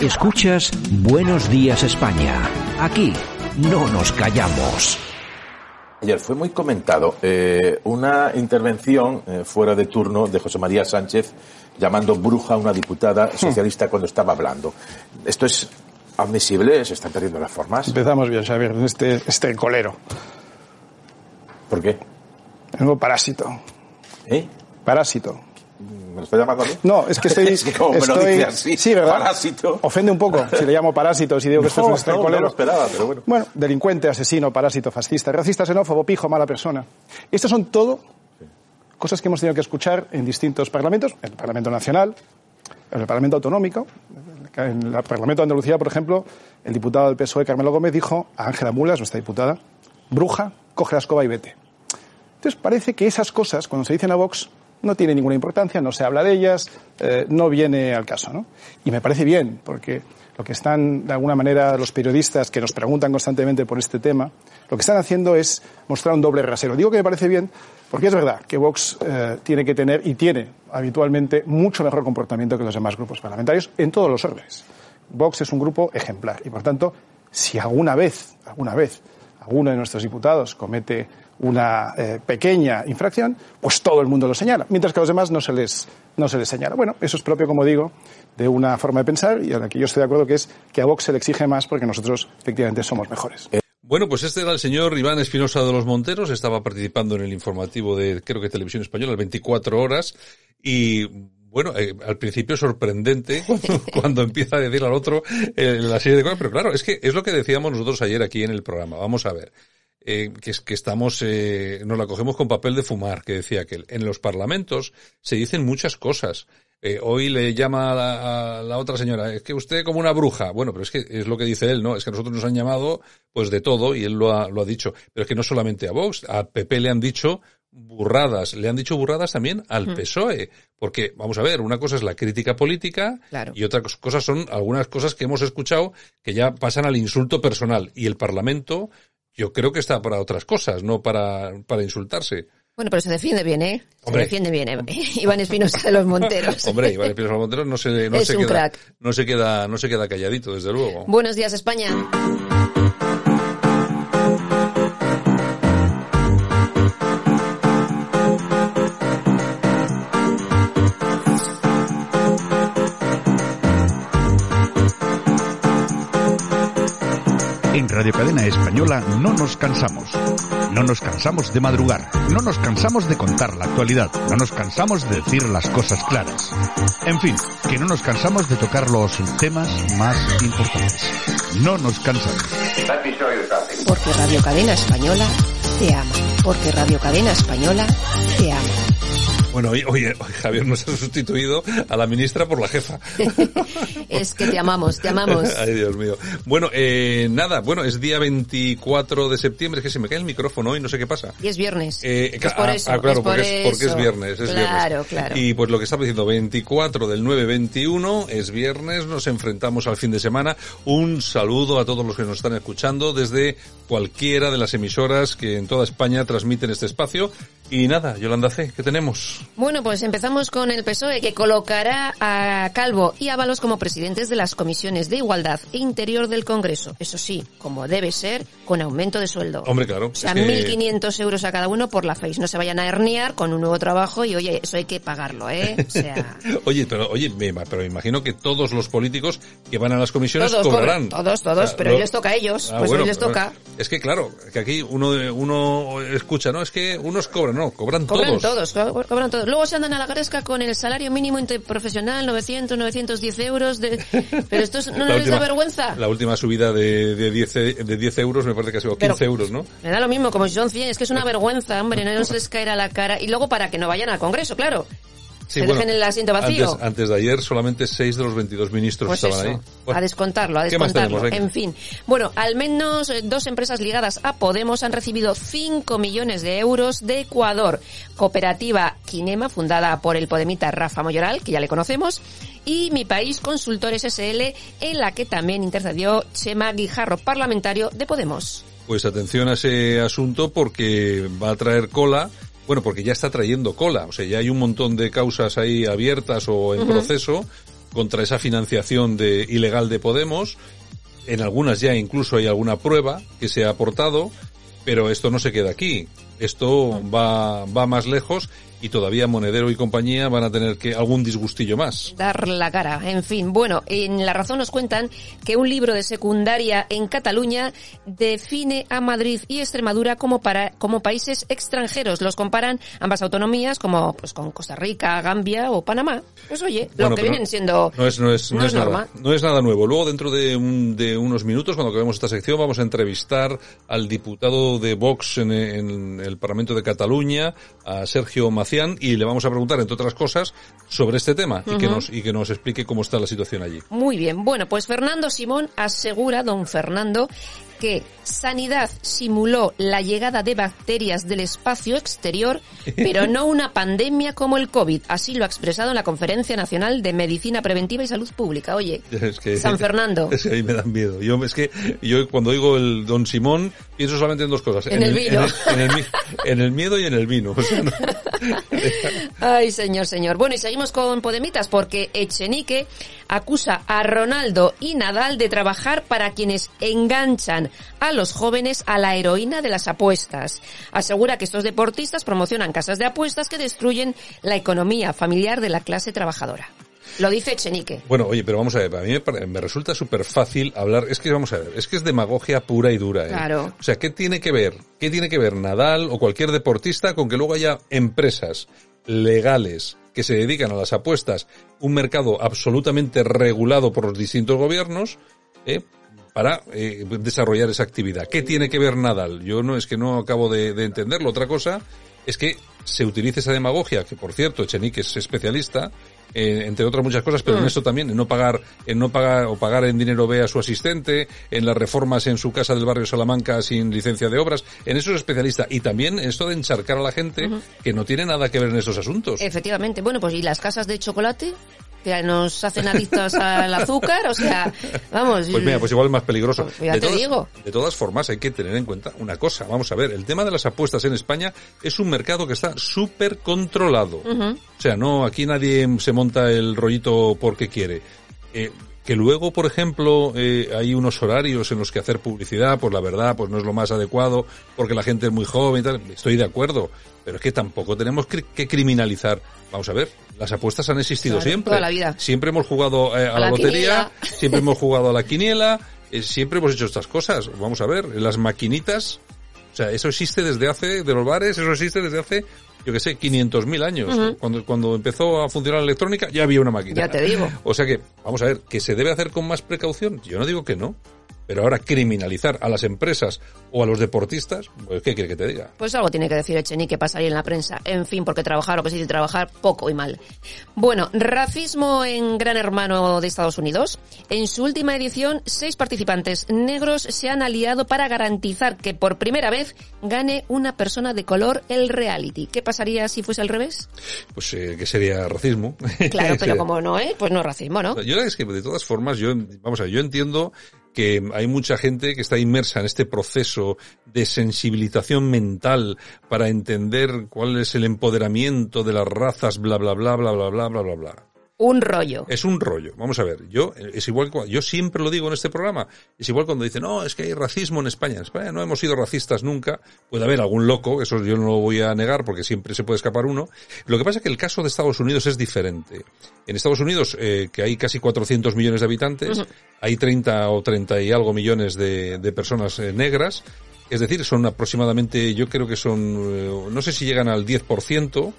Escuchas Buenos Días España. Aquí no nos callamos. Ayer fue muy comentado eh, una intervención eh, fuera de turno de José María Sánchez llamando bruja a una diputada socialista cuando estaba hablando. Esto es admisible, se están perdiendo las formas. Empezamos bien, Xavier, en este, este colero. ¿Por qué? El nuevo parásito. ¿Eh? Parásito. ¿Me lo está llamando a mí? No, es que estoy... es que como me lo dice así, Sí, ¿verdad? parásito. Ofende un poco si le llamo parásito, si digo que esto No, es un este no, lo esperaba, pero bueno. Bueno, delincuente, asesino, parásito, fascista, racista, xenófobo, pijo, mala persona. Estas son todo cosas que hemos tenido que escuchar en distintos parlamentos, en el Parlamento Nacional, en el Parlamento Autonómico. En el Parlamento de Andalucía, por ejemplo, el diputado del PSOE, Carmelo Gómez, dijo a Ángela Mulas, nuestra diputada, bruja, coge la escoba y vete. Entonces parece que esas cosas, cuando se dicen a Vox, no tienen ninguna importancia, no se habla de ellas, eh, no viene al caso. ¿no? Y me parece bien, porque lo que están, de alguna manera, los periodistas que nos preguntan constantemente por este tema, lo que están haciendo es mostrar un doble rasero. Digo que me parece bien porque es verdad que Vox eh, tiene que tener y tiene habitualmente mucho mejor comportamiento que los demás grupos parlamentarios en todos los órdenes. Vox es un grupo ejemplar y, por tanto, si alguna vez, alguna vez, alguno de nuestros diputados comete una eh, pequeña infracción, pues todo el mundo lo señala, mientras que a los demás no se les no se les señala. Bueno, eso es propio, como digo, de una forma de pensar y a la que yo estoy de acuerdo que es que a Vox se le exige más porque nosotros efectivamente somos mejores. Bueno, pues este era el señor Iván Espinosa de los Monteros, estaba participando en el informativo de, creo que Televisión Española, 24 horas, y bueno, eh, al principio sorprendente cuando empieza a decir al otro eh, la serie de cosas, pero claro, es que es lo que decíamos nosotros ayer aquí en el programa. Vamos a ver. Eh, que es que estamos, eh, nos la cogemos con papel de fumar, que decía que en los parlamentos se dicen muchas cosas. Eh, hoy le llama a la, a la otra señora, es que usted como una bruja. Bueno, pero es que es lo que dice él, ¿no? Es que a nosotros nos han llamado pues de todo y él lo ha, lo ha dicho. Pero es que no solamente a Vox, a PP le han dicho burradas, le han dicho burradas también al PSOE. Porque, vamos a ver, una cosa es la crítica política Claro. y otra cos- cosa son algunas cosas que hemos escuchado que ya pasan al insulto personal. Y el Parlamento, yo creo que está para otras cosas, no para, para insultarse. Bueno, pero se defiende bien, ¿eh? Hombre. Se defiende bien, ¿eh? Iván Espinosa de los Monteros. Hombre, Iván Espinosa Montero no se, no Es se queda, no se queda, no se queda calladito, desde luego. Buenos días, España. En Radio Cadena Española no nos cansamos. No nos cansamos de madrugar. No nos cansamos de contar la actualidad. No nos cansamos de decir las cosas claras. En fin, que no nos cansamos de tocar los temas más importantes. No nos cansamos. Porque Radio Cadena Española te ama. Porque Radio Cadena Española te ama. Bueno, oye, oye, Javier nos ha sustituido a la ministra por la jefa. Es que te amamos, te amamos. Ay, Dios mío. Bueno, eh, nada, bueno, es día 24 de septiembre, es que se me cae el micrófono hoy, no sé qué pasa. Y es viernes. Eh, es por ah, eso. ah, claro, es por porque, es, porque es viernes, es claro, viernes. claro. Y pues lo que estaba diciendo, 24 del 9, 21, es viernes, nos enfrentamos al fin de semana. Un saludo a todos los que nos están escuchando desde cualquiera de las emisoras que en toda España transmiten este espacio. Y nada, Yolanda C, ¿qué tenemos? Bueno, pues empezamos con el PSOE, que colocará a Calvo y Ábalos como presidentes de las comisiones de Igualdad e Interior del Congreso. Eso sí, como debe ser, con aumento de sueldo. Hombre, claro. O sea, es que- 1.500 euros a cada uno por la FACE. No se vayan a herniar con un nuevo trabajo y, oye, eso hay que pagarlo, ¿eh? O sea... Oye, pero oye, me, pero me imagino que todos los políticos que van a las comisiones Todos cobrarán. cobran, todos, todos, pero lo- les toca a ellos, Ah, pues bueno, hoy les toca. Es que claro, que aquí uno uno escucha, no, es que unos cobran, no, cobran, Cobran todos. todos, co- cobran todos. Luego se andan a la gresca con el salario mínimo interprofesional, 900, 910 euros. De... Pero esto es- no La les da vergüenza. La última subida de, de 10, e- de 10 euros me parece que ha sido 15 Pero- euros, ¿no? Me da lo mismo, como si son 100, es que es una vergüenza, hombre, no se les caerá la cara. Y luego para que no vayan al Congreso, claro. Sí, que bueno, dejen el asiento vacío. Antes, antes de ayer solamente 6 de los 22 ministros Pues estaban eso, ahí. Bueno, a descontarlo, a ¿qué más descontarlo. En fin. Bueno, al menos eh, dos empresas ligadas a Podemos han recibido 5 millones de euros de Ecuador. Cooperativa Kinema, fundada por el podemita Rafa Moyoral, que ya le conocemos, y Mi País Consultores SL, en la que también intercedió Chema Guijarro, parlamentario de Podemos. Pues atención a ese asunto porque va a traer cola. Bueno, porque ya está trayendo cola. O sea, ya hay un montón de causas ahí abiertas o en proceso contra esa financiación de, ilegal de Podemos. En algunas ya incluso hay alguna prueba que se ha aportado, pero esto no se queda aquí. Esto va, va más lejos y todavía Monedero y compañía van a tener que algún disgustillo más. dar la cara. En fin, bueno, en La Razón nos cuentan que un libro de secundaria en Cataluña define a Madrid y Extremadura como para como países extranjeros. Los comparan ambas autonomías como pues con Costa Rica, Gambia o Panamá. Pues oye, Bueno, lo que vienen siendo No es, no es, no no es es nada. norma. No es nada nuevo. Luego, dentro de, un- de unos minutos, cuando acabemos esta sección, vamos a entrevistar al diputado de Vox en, en el Parlamento de Cataluña, a Sergio Y le vamos a preguntar, entre otras cosas, sobre este tema y, que nos, y que nos explique cómo está la situación allí. Muy bien. Bueno, pues Fernando Simón asegura, don Fernando, que Sanidad simuló la llegada de bacterias del espacio exterior, pero no una pandemia como el COVID. Así lo ha expresado en la Conferencia Nacional de Medicina Preventiva y Salud Pública. Oye, Es que, San Fernando. Es que ahí me dan miedo. Yo, es que yo cuando oigo el Don Simón pienso solamente en dos cosas. En el vino. En el, en el mi- en el miedo y en el vino. O sea, no- Ay, señor, señor. Bueno, y seguimos con Podemitas porque Echenique acusa a Ronaldo y Nadal de trabajar para quienes enganchan a los jóvenes a la heroína de las apuestas. Asegura que estos deportistas promocionan casas de apuestas que destruyen la economía familiar de la clase trabajadora. Lo dice Echenique. Bueno, oye, pero vamos a ver, a mí me, me resulta súper fácil hablar, es que vamos a ver, es que es demagogia pura y dura. ¿eh? Claro. O sea, ¿qué tiene que ver? ¿Qué tiene que ver Nadal o cualquier deportista con que luego haya empresas legales que se dedican a las apuestas, un mercado absolutamente regulado por los distintos gobiernos, ¿eh? Para eh, desarrollar esa actividad. ¿Qué tiene que ver Nadal? Yo no es que no acabo de, de entenderlo. Otra cosa es que se utilice esa demagogia, que por cierto, Echenique es especialista, eh, entre otras muchas cosas, pero en esto también, en no pagar, en no pagar o pagar en dinero B a su asistente, en las reformas en su casa del barrio Salamanca sin licencia de obras, en eso es especialista. Y también esto de encharcar a la gente que no tiene nada que ver en estos asuntos. Efectivamente. Bueno, pues ¿y las casas de chocolate? Que nos hacen adictos al azúcar, o sea, vamos. Pues mira, pues igual es más peligroso. Pues ya de, te todas, digo. de todas formas, hay que tener en cuenta una cosa. Vamos a ver, el tema de las apuestas en España es un mercado que está súper controlado. O sea, no, aquí nadie se monta el rollito porque quiere. Eh, que luego, por ejemplo, eh, hay unos horarios en los que hacer publicidad, pues la verdad, pues no es lo más adecuado, porque la gente es muy joven y tal. Estoy de acuerdo. Pero es que tampoco tenemos que criminalizar. Vamos a ver, las apuestas han existido Claro, siempre. toda la vida. Siempre hemos jugado eh, a, la, la lotería, siempre hemos jugado a la quiniela, eh, siempre hemos hecho estas cosas. Vamos a ver, las maquinitas, o sea, eso existe desde hace, de los bares, eso existe desde hace, yo que sé, 500.000 años. cuando, cuando empezó a funcionar la electrónica ya había una máquina. Ya te digo. O sea que, vamos a ver, que se debe hacer con más precaución. Yo no digo que no. Pero ahora criminalizar a las empresas o a los deportistas, pues ¿qué quiere que te diga? Pues algo tiene que decir Echenique salir en la prensa. En fin, porque trabajar, lo que se dice trabajar, poco y mal. Bueno, racismo en Gran Hermano de Estados Unidos. En su última edición, seis participantes negros se han aliado para garantizar que por primera vez gane una persona de color el reality. ¿Qué pasaría si fuese al revés? Pues eh, que sería racismo. Claro, pero como no, ¿eh? Pues no racismo, ¿no? Yo es que de todas formas, yo, vamos a ver, yo entiendo que hay mucha gente que está inmersa en este proceso de sensibilización mental para entender cuál es el empoderamiento de las razas, bla, bla, bla, bla, bla, bla, bla, bla, bla. Un rollo. Es un rollo. Vamos a ver, yo es igual que- yo siempre lo digo en este programa, es igual cuando dicen, "No, es que hay racismo en España." En España no hemos sido racistas nunca. Puede haber algún loco, eso yo no lo voy a negar porque siempre se puede escapar uno. Lo que pasa es que el caso de Estados Unidos es diferente. En Estados Unidos, eh, que hay casi 400 millones de habitantes, hay 30 o 30 y algo millones de, de personas eh, negras. Es decir, son aproximadamente, yo creo que son, eh, no sé si llegan al 10%.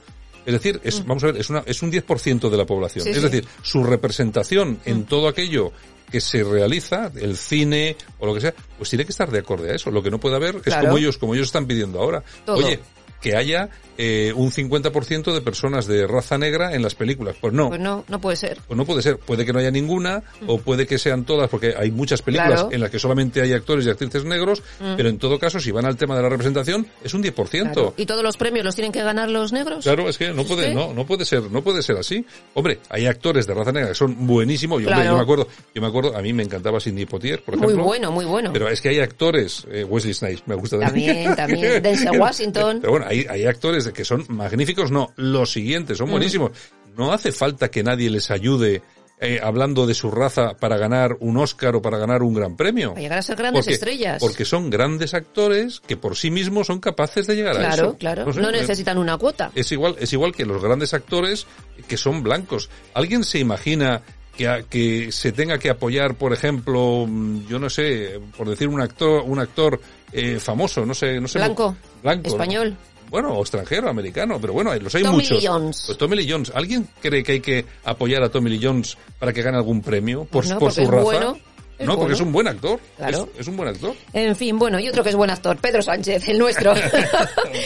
Es decir, es, vamos a ver, es, una, es un 10% de la población. Sí, es sí. decir, su representación en todo aquello que se realiza, el cine o lo que sea, pues tiene que estar de acorde a eso. Lo que no puede haber es Claro. como ellos, como ellos están pidiendo ahora. Todo. Oye, que haya eh, un 50% de personas de raza negra en las películas. Pues no. Pues no, no puede ser. Pues no puede ser. Puede que no haya ninguna, o puede que sean todas, porque hay muchas películas Claro. en las que solamente hay actores y actrices negros, pero en todo caso, si van al tema de la representación, es un 10%. Claro. ¿Y todos los premios los tienen que ganar los negros? Claro, es que no puede, no, no puede ser, no puede ser así. Hombre, hay actores de raza negra que son buenísimos. Yo, hombre, Claro. yo me acuerdo, yo me acuerdo, a mí me encantaba Sidney Poitier, por Muy ejemplo. bueno, muy bueno. Pero es que hay actores, eh, Wesley Snipes, me gusta También, también. Denzel Washington. Pero bueno, hay, hay actores que son magníficos, no, los siguientes son buenísimos. No hace falta que nadie les ayude eh, hablando de su raza para ganar un Oscar o para ganar un gran premio. Para llegar a ser grandes Porque- estrellas. Porque son grandes actores que por sí mismos son capaces de llegar a eso. Claro, claro. No eh, necesitan una cuota. es igual, es igual que los grandes actores que son blancos. ¿Alguien se imagina que, a- que se tenga que apoyar, por ejemplo, mm, yo no sé, por decir un actor, un actor eh, famoso, no sé, no sé. Blanco, Blanco. ¿no? Bueno, o extranjero, americano, pero bueno, los hay Tommy muchos. Lee Jones. Pues Tommy Lee Jones. ¿Alguien cree que hay que apoyar a Tommy Lee Jones para que gane algún premio por, no, por porque su raza? bueno, es no, porque es un buen actor. Claro. Es, es un buen actor. En fin, bueno, y otro que es buen actor, Pedro Sánchez, el nuestro.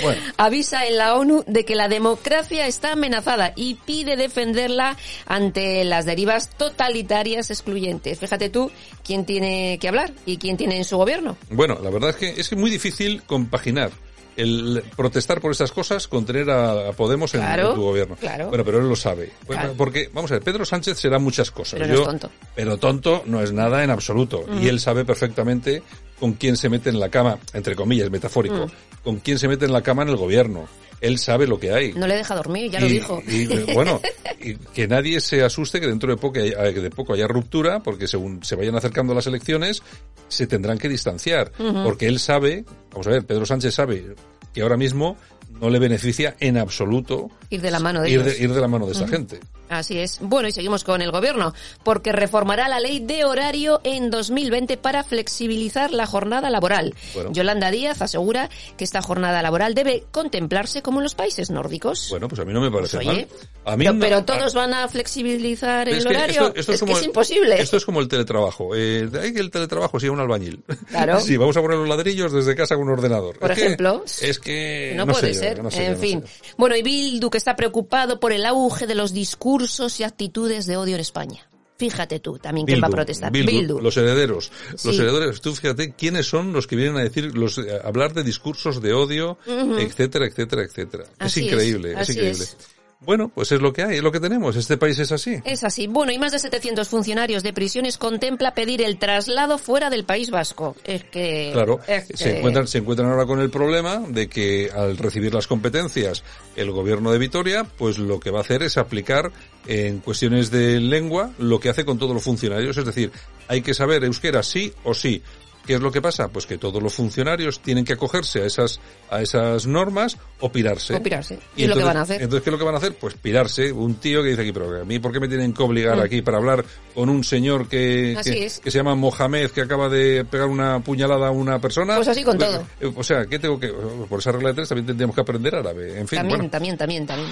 Bueno. Avisa en la ONU de que la democracia está amenazada y pide defenderla ante las derivas totalitarias excluyentes. Fíjate tú quién tiene que hablar y quién tiene en su gobierno. Bueno, la verdad es que es muy difícil compaginar el protestar por estas cosas con tener a, Podemos en, Claro, en tu gobierno. claro. Bueno, pero él lo sabe. Claro. Porque, vamos a ver, Pedro Sánchez será muchas cosas. Pero no es tonto. Pero tonto no es nada en absoluto. Y él sabe perfectamente con quién se mete en la cama, entre comillas, metafórico, con quién se mete en la cama en el gobierno. Él sabe lo que hay. No le deja dormir, ya lo dijo. y, bueno, y que nadie se asuste que dentro de poco, haya, de poco haya ruptura, porque según se vayan acercando las elecciones, se tendrán que distanciar. Porque él sabe, vamos a ver, Pedro Sánchez sabe que ahora mismo no le beneficia en absoluto Ir de la mano de ir, ellos. de, ir de la mano de esa gente. Así es. Bueno, y seguimos con el gobierno, porque reformará la ley de horario en 2020 para flexibilizar la jornada laboral. Bueno. Yolanda Díaz asegura que esta jornada laboral debe contemplarse como en los países nórdicos. Bueno, pues a mí no me parece Pues, oye, mal. A mí pero, no- pero a- todos van a flexibilizar Es el que horario. esto- esto es, como que es el- imposible. Esto es como el teletrabajo. Eh, hay que el teletrabajo sea un albañil. Claro. sí, vamos a poner los ladrillos desde casa con un ordenador. Por Es que- ejemplo. es que no, no puede sé yo, ser. no sé yo, en no fin. sé. Bueno, y Bildu que está preocupado por el auge de los discursos y actitudes de odio en España. Fíjate tú también quién va a protestar. Bildu, Bildu. los herederos. Los herederos, tú fíjate quiénes son los que vienen a decir, los, eh, hablar de discursos de odio, etcétera, etcétera, etcétera. Así es increíble, es, increíble. es. Bueno, pues es lo que hay, es lo que tenemos. Este país es así. Es así. Bueno, y más de 700 funcionarios de prisiones contempla pedir el traslado fuera del País Vasco. Es que... Claro, es se encuentran, se encuentran ahora con el problema de que al recibir las competencias el gobierno de Vitoria, pues lo que va a hacer es aplicar en cuestiones de lengua lo que hace con todos los funcionarios, es decir, hay que saber euskera sí o sí. ¿Qué es lo que pasa? Pues que todos los funcionarios tienen que acogerse a esas, a esas normas o pirarse. O pirarse. ¿Y lo que van a hacer? Entonces, ¿qué es lo que van a hacer? Pues pirarse. Un tío que dice aquí, pero a mí, ¿por qué me tienen que obligar aquí para hablar con un señor que, Mm. Que, se llama Mohamed, que acaba de pegar una puñalada a una persona? Pues así con todo. Eh, O sea, ¿qué tengo que...? Por esa regla de tres también tendríamos que aprender árabe. En fin, También, bueno. también, también, también.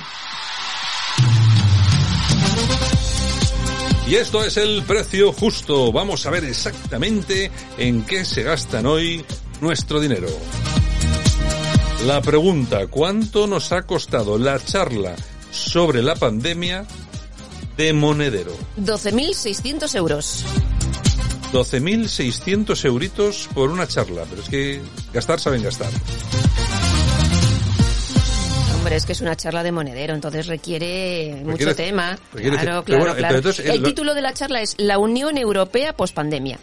Y esto es el precio justo. Vamos a ver exactamente en qué se gastan hoy nuestro dinero. La pregunta, ¿cuánto nos ha costado la charla sobre la pandemia de Monedero? 12.600 euros. 12.600 euritos por una charla, pero es que gastar saben gastar. Hombre, es que es una charla de monedero, entonces requiere, mucho Requiere- tema. requiere- claro, claro, bueno, claro. entonces, el el- título de la charla es La Unión Europea pospandemia.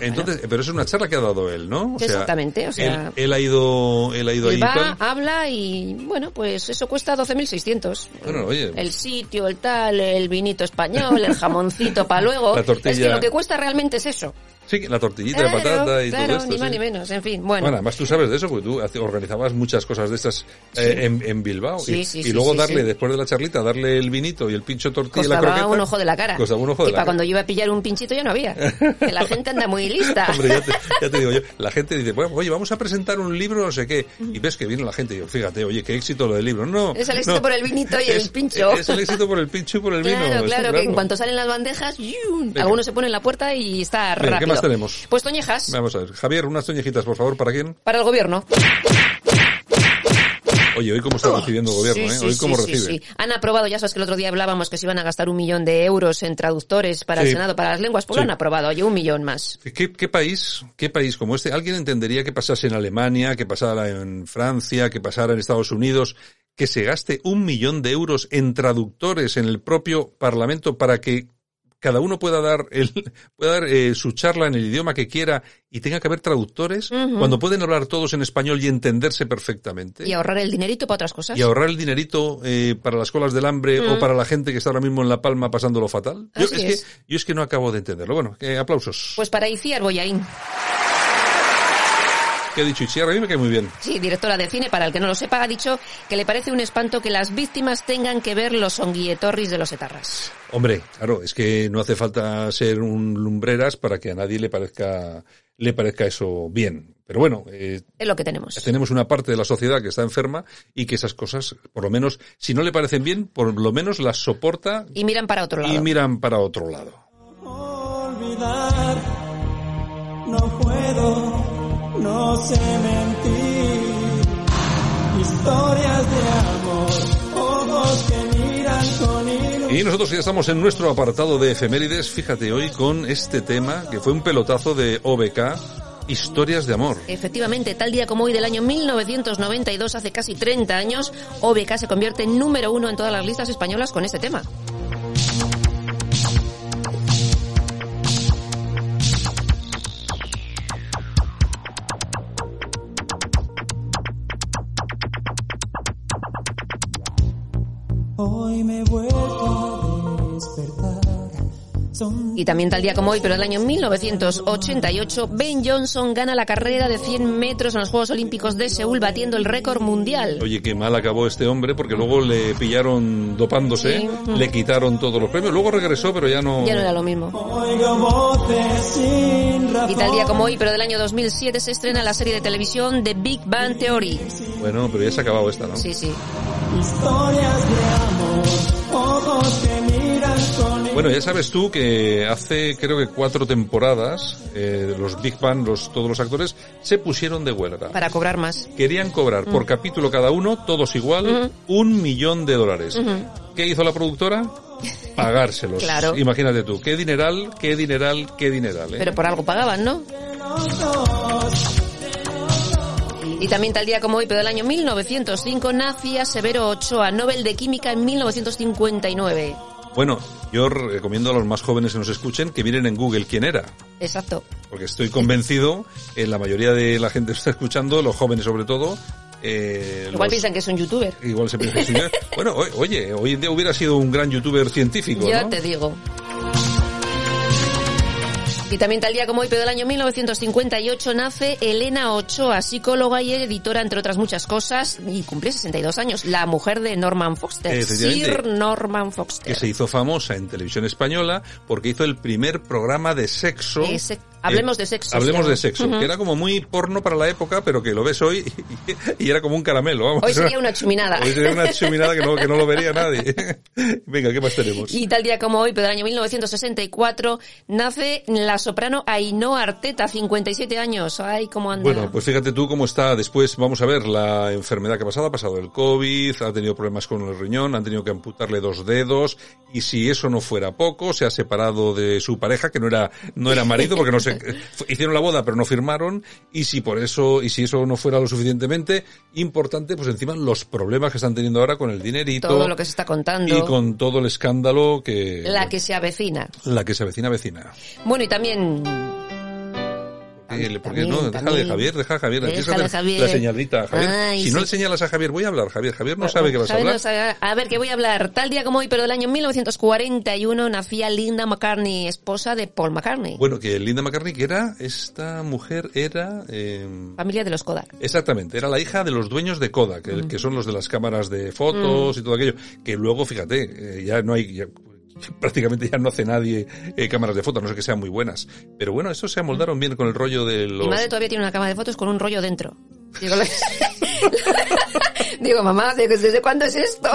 Entonces, pero es una charla que ha dado él, ¿no? O sea, Exactamente, o sea- él, él ha ido, él ha ido ahí Él va, tal. habla y, bueno, pues eso cuesta 12.600. Bueno, oye. El sitio, el tal, el vinito español, el jamoncito para luego. La tortilla. Es que lo que cuesta realmente es eso. Sí, la tortillita Claro, de patata y claro, todo esto. ni más sí. ni menos. En fin, bueno. Bueno, además tú sabes de eso porque tú organizabas muchas cosas de estas eh, en, en Bilbao. Sí, y, sí, y luego darle, después de la charlita, darle el vinito y el pincho tortilla y la Costaba croqueta. un ojo de la cara. Costaba un ojo de y la para cara. cuando yo iba a pillar un pinchito ya no había. Que la gente anda muy lista. Hombre, ya te, ya te digo yo, la gente dice, bueno, oye, vamos a presentar un libro, no sé qué, y ves que viene la gente y yo, fíjate, oye, qué éxito lo del libro. No. Es el éxito no. por el vinito y el Es- pincho. Es el éxito por el pincho y por el vino. Claro, claro, que en cuanto salen las bandejas, ¡yum! Algunos se ponen en la puerta y está Venga, ¿qué rápido. Más tenemos? Pues toñejas Vamos a ver. Javier, unas toñejitas, por favor, ¿para quién? para el gobierno. Oye, hoy cómo está recibiendo el gobierno, Sí, ¿eh? sí, Hoy cómo sí, sí, recibe. sí. Han aprobado, ya sabes que el otro día hablábamos que se iban a gastar un millón de euros en traductores para el. Senado, para las lenguas, pues lo han aprobado, oye, un millón más. ¿Qué, qué país, qué país como este? ¿Alguien entendería que pasase en Alemania, que pasara en Francia, que pasara en Estados Unidos, que se gaste un millón de euros en traductores en el propio Parlamento para que cada uno pueda dar el, pueda dar eh, su charla en el idioma que quiera y tenga que haber traductores cuando pueden hablar todos en español y entenderse perfectamente? Y ahorrar el dinerito para otras cosas. y ahorrar el dinerito eh, para las colas del hambre o Mm. para la gente que está ahora mismo en La Palma pasándolo fatal. Yo es. que yo es que no acabo de entenderlo. Bueno, eh, aplausos. Pues para Iciar Boyaín, ¿Qué ha dicho Itziar? A mí me cae muy bien. sí, directora de cine, para el que no lo sepa, ha dicho que le parece un espanto que las víctimas tengan que ver los onguietorris de los etarras. Hombre, claro, es que no hace falta ser un lumbreras para que a nadie le parezca le parezca eso bien. Pero bueno, eh, Es lo que tenemos. tenemos una parte de la sociedad que está enferma y que esas cosas, por lo menos, si no le parecen bien, por lo menos las soporta Y miran para otro lado. y miran para otro lado. olvidar. No puedo, no sé mentir. Historias de amor, ojos que miran con ilusión. Y nosotros ya estamos en nuestro apartado de efemérides, fíjate hoy con este tema que fue un pelotazo de OBK, historias de amor. Efectivamente, tal día como hoy del año 1992, hace casi 30 años, OBK se convierte en número uno en todas las listas españolas con este tema. Hoy me he vuelto a despertar. Son Y también tal día como hoy, pero del año 1988, Ben Johnson gana la carrera de 100 metros en los Juegos Olímpicos de Seúl, batiendo el récord mundial. Oye, qué mal acabó este hombre porque luego le pillaron dopándose, Sí. le quitaron todos los premios, luego regresó pero ya no... Ya no era lo mismo. Y tal día como hoy, pero del año 2007, se estrena la serie de televisión The Big Bang Theory. Bueno, pero ya se ha acabado esta, ¿no? Sí, sí. Historias de amor, ojos que miran con Bueno, ya sabes tú que hace creo que cuatro temporadas eh, los Big Bang, los, todos los actores, se pusieron de huelga. Para cobrar más. Querían cobrar por capítulo cada uno, todos igual, un millón de dólares. ¿Qué hizo la productora? Pagárselos. Claro. Imagínate tú, qué dineral, qué dineral, qué dineral. ¿eh? Pero por algo pagaban, ¿no? Y también tal día como hoy, pero del año 1905, nacía Severo Ochoa, Nobel de Química en 1959. Bueno, yo recomiendo a los más jóvenes que nos escuchen que miren en Google quién era. Exacto. Porque estoy convencido, en la mayoría de la gente que está escuchando, los jóvenes sobre todo, eh, Igual los- piensan que es un youtuber. Igual se piensa que sí. Bueno, o- oye, hoy en día hubiera sido un gran youtuber científico, Ya ¿no? te digo. Y también tal día como hoy, pero del año 1958, nace Elena Ochoa, psicóloga y editora, entre otras muchas cosas, y cumple 62 años, la mujer de Norman Foster. Sir Norman Foster. Que se hizo famosa en televisión española porque hizo el primer programa de sexo. Hablemos de sexo, Hablemos de sexo, Ujú. que era como muy porno para la época, pero que lo ves hoy y, y era como un caramelo, vamos. Hoy sería una chuminada. Hoy sería una chuminada que no, que no lo vería nadie. Venga, ¿qué más tenemos? Y tal día como hoy, pero del año 1964, nace la soprano Ainhoa Arteta, 57 años. Ay, cómo anda. Bueno, pues fíjate tú cómo está después, vamos a ver, la enfermedad que ha pasado, ha pasado el COVID, ha tenido problemas con el riñón, han tenido que amputarle dos dedos, y si eso no fuera poco, se ha separado de su pareja, que no era, no era marido, porque no se, hicieron la boda pero no firmaron, y si por eso, y si eso no fuera lo suficientemente importante, pues encima los problemas que están teniendo ahora con el dinerito, Todo lo que se está contando. y con todo el escándalo que, La que se avecina. la que se avecina vecina. Bueno, y también... ¿Por qué También, no? Deja de. Javier, deja a Javier. Javier. La señalita, Javier. Ay, si no le señalas a Javier, voy a hablar, Javier. Javier no sabe que vas a Javier hablar. no sabe- a ver, que voy a hablar. Tal día como hoy, pero del año 1941, nacía Linda McCartney, esposa de Paul McCartney. Bueno, que Linda McCartney, que era, esta mujer era, eh, Familia de los Kodak. exactamente, era la hija de los dueños de Kodak, que, que son los de las cámaras de fotos y todo aquello, que luego, fíjate, eh, ya no hay, ya- prácticamente ya no hace nadie eh, cámaras de fotos, no sé que sean muy buenas. Pero bueno, eso se amoldaron bien con el rollo de los... Mi madre todavía tiene una cama de fotos con un rollo dentro. Digo, Digo mamá, ¿desde desde cuándo es esto?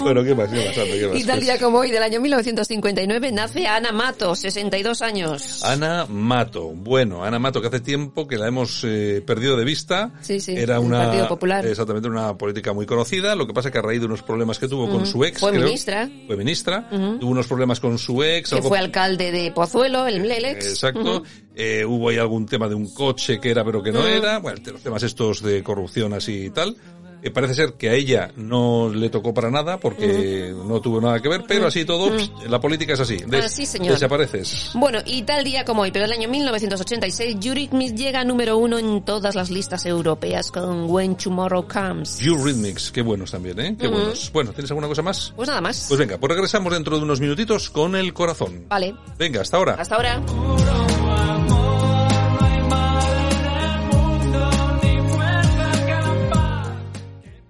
Bueno, ¿qué más? ¿Qué más? ¿qué más? Y tal día como hoy, del año 1959, nace Ana Mato, 62 años. Ana Mato. Bueno, Ana Mato, que hace tiempo que la hemos eh, perdido de vista. Sí, sí, Era una, Partido Popular. Exactamente, una política muy conocida. Lo que pasa que a raíz de unos problemas que tuvo con su ex. Fue creo, ministra. Fue ministra. Tuvo unos problemas con su ex. Que algo- fue alcalde de Pozuelo, el Mlelex. Exacto. Eh, hubo ahí algún tema de un coche que era pero que no era. Bueno, los temas estos de corrupción así y tal. Eh, parece ser que a ella no le tocó para nada porque no tuvo nada que ver, pero así todo, la política es así. Des- Así, señor. Desapareces. Bueno, y tal día como hoy, pero del año 1986, Eurythmics llega número uno en todas las listas europeas con When Tomorrow Comes. Eurythmics, qué buenos también, ¿eh? Qué buenos. Bueno, ¿tienes alguna cosa más? Pues nada más. Pues venga, pues regresamos dentro de unos minutitos con el corazón. Vale, Venga, hasta ahora. hasta ahora.